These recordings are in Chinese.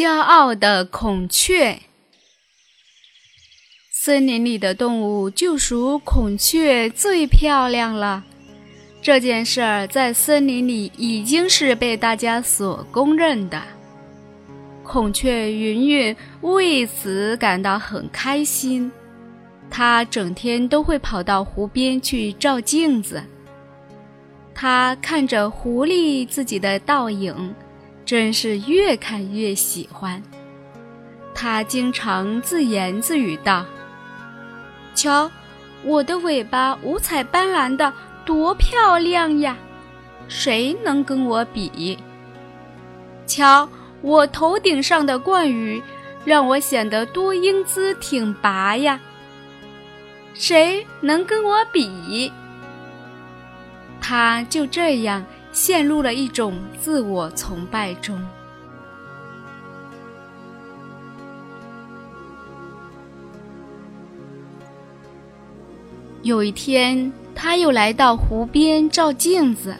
骄傲的孔雀。森林里的动物就属孔雀最漂亮了。这件事儿在森林里已经是被大家所公认的。孔雀云云为此感到很开心，它整天都会跑到湖边去照镜子。它看着湖里自己的倒影，真是越看越喜欢。它经常自言自语道：“瞧，我的尾巴五彩斑斓的。”多漂亮呀！谁能跟我比？瞧我头顶上的冠羽，让我显得多英姿挺拔呀！谁能跟我比？他就这样陷入了一种自我崇拜中。有一天。他又来到湖边照镜子，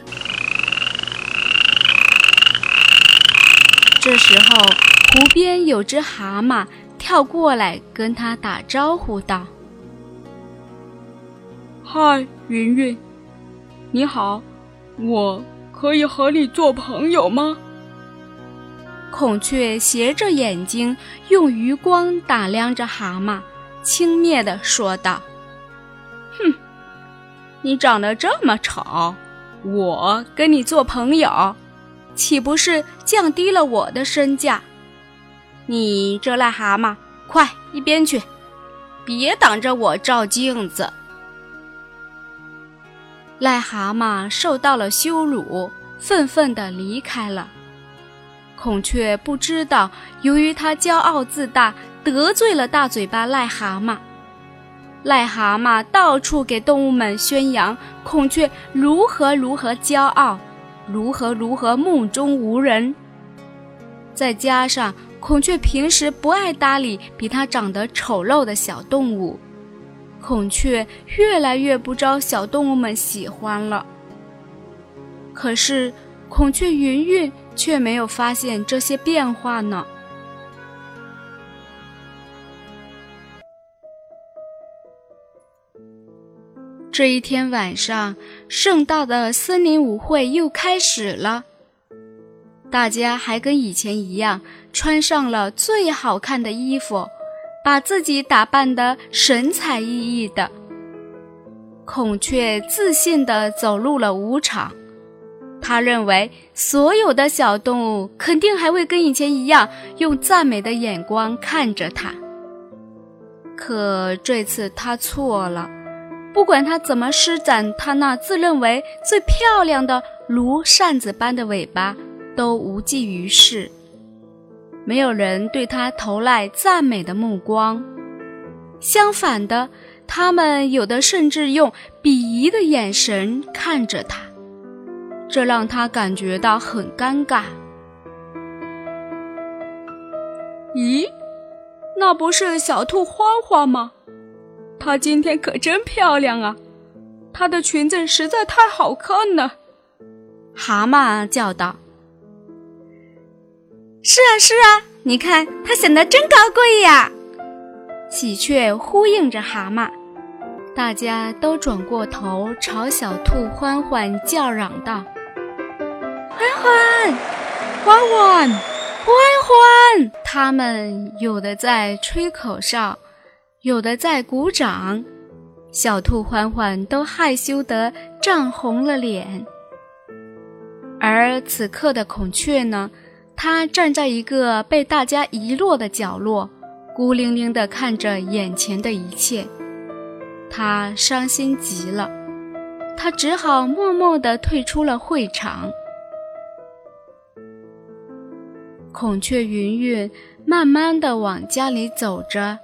这时候湖边有只蛤蟆跳过来跟他打招呼道：“嗨，云云，你好，我可以和你做朋友吗？”孔雀斜着眼睛，用余光打量着蛤蟆，轻蔑地说道。哼你长得这么丑，我跟你做朋友，岂不是降低了我的身价？你这癞蛤蟆，快一边去，别挡着我照镜子！癞蛤蟆受到了羞辱，愤愤地离开了。孔雀不知道，由于它骄傲自大，得罪了大嘴巴癞蛤蟆。癞蛤蟆到处给动物们宣扬孔雀如何如何骄傲，如何如何目中无人。再加上孔雀平时不爱搭理比它长得丑陋的小动物，孔雀越来越不招小动物们喜欢了。可是孔雀云云却没有发现这些变化呢。这一天晚上，盛大的森林舞会又开始了。大家还跟以前一样，穿上了最好看的衣服，把自己打扮得神采奕奕的。孔雀自信地走入了舞场，他认为所有的小动物肯定还会跟以前一样，用赞美的眼光看着他。可这次他错了。不管他怎么施展他那自认为最漂亮的如扇子般的尾巴，都无济于事。没有人对他投来赞美的目光，相反的，他们有的甚至用鄙夷的眼神看着他，这让他感觉到很尴尬。咦，那不是小兔欢欢吗？她今天可真漂亮啊！她的裙子实在太好看了。蛤蟆叫道：“是啊，是啊，你看它显得真高贵呀！”喜鹊呼应着蛤蟆，大家都转过头朝小兔欢欢叫嚷道：“欢欢，欢欢，欢欢！”他们有的在吹口哨。有的在鼓掌，小兔欢欢都害羞得涨红了脸。而此刻的孔雀呢，他站在一个被大家遗落的角落，孤零零地看着眼前的一切。他伤心极了，他只好默默地退出了会场。孔雀云云慢慢地往家里走着。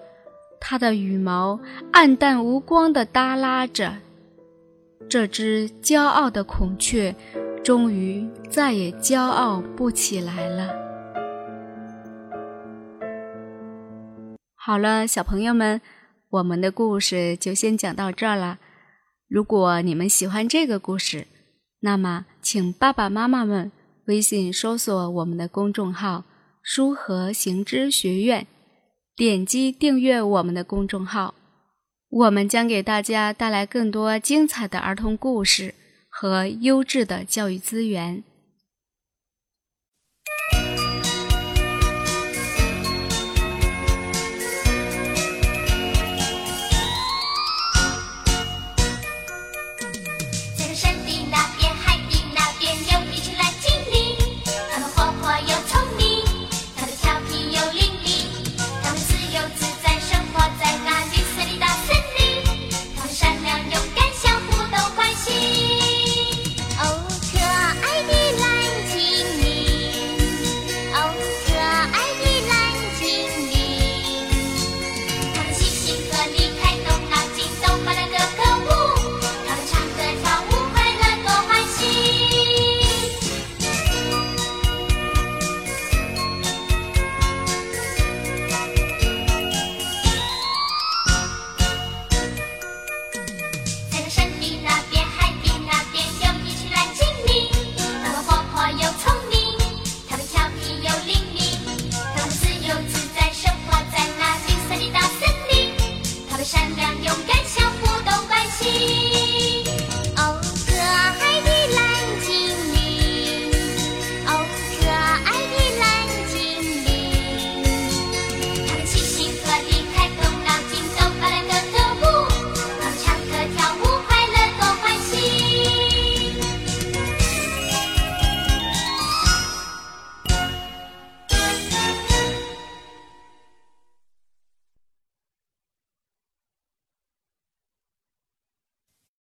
它的羽毛暗淡无光地耷拉着，这只骄傲的孔雀终于再也骄傲不起来了。好了，小朋友们，我们的故事就先讲到这儿了。如果你们喜欢这个故事，那么请爸爸妈妈们微信搜索我们的公众号。书和行知学院，点击订阅我们的公众号，我们将给大家带来更多精彩的儿童故事和优质的教育资源。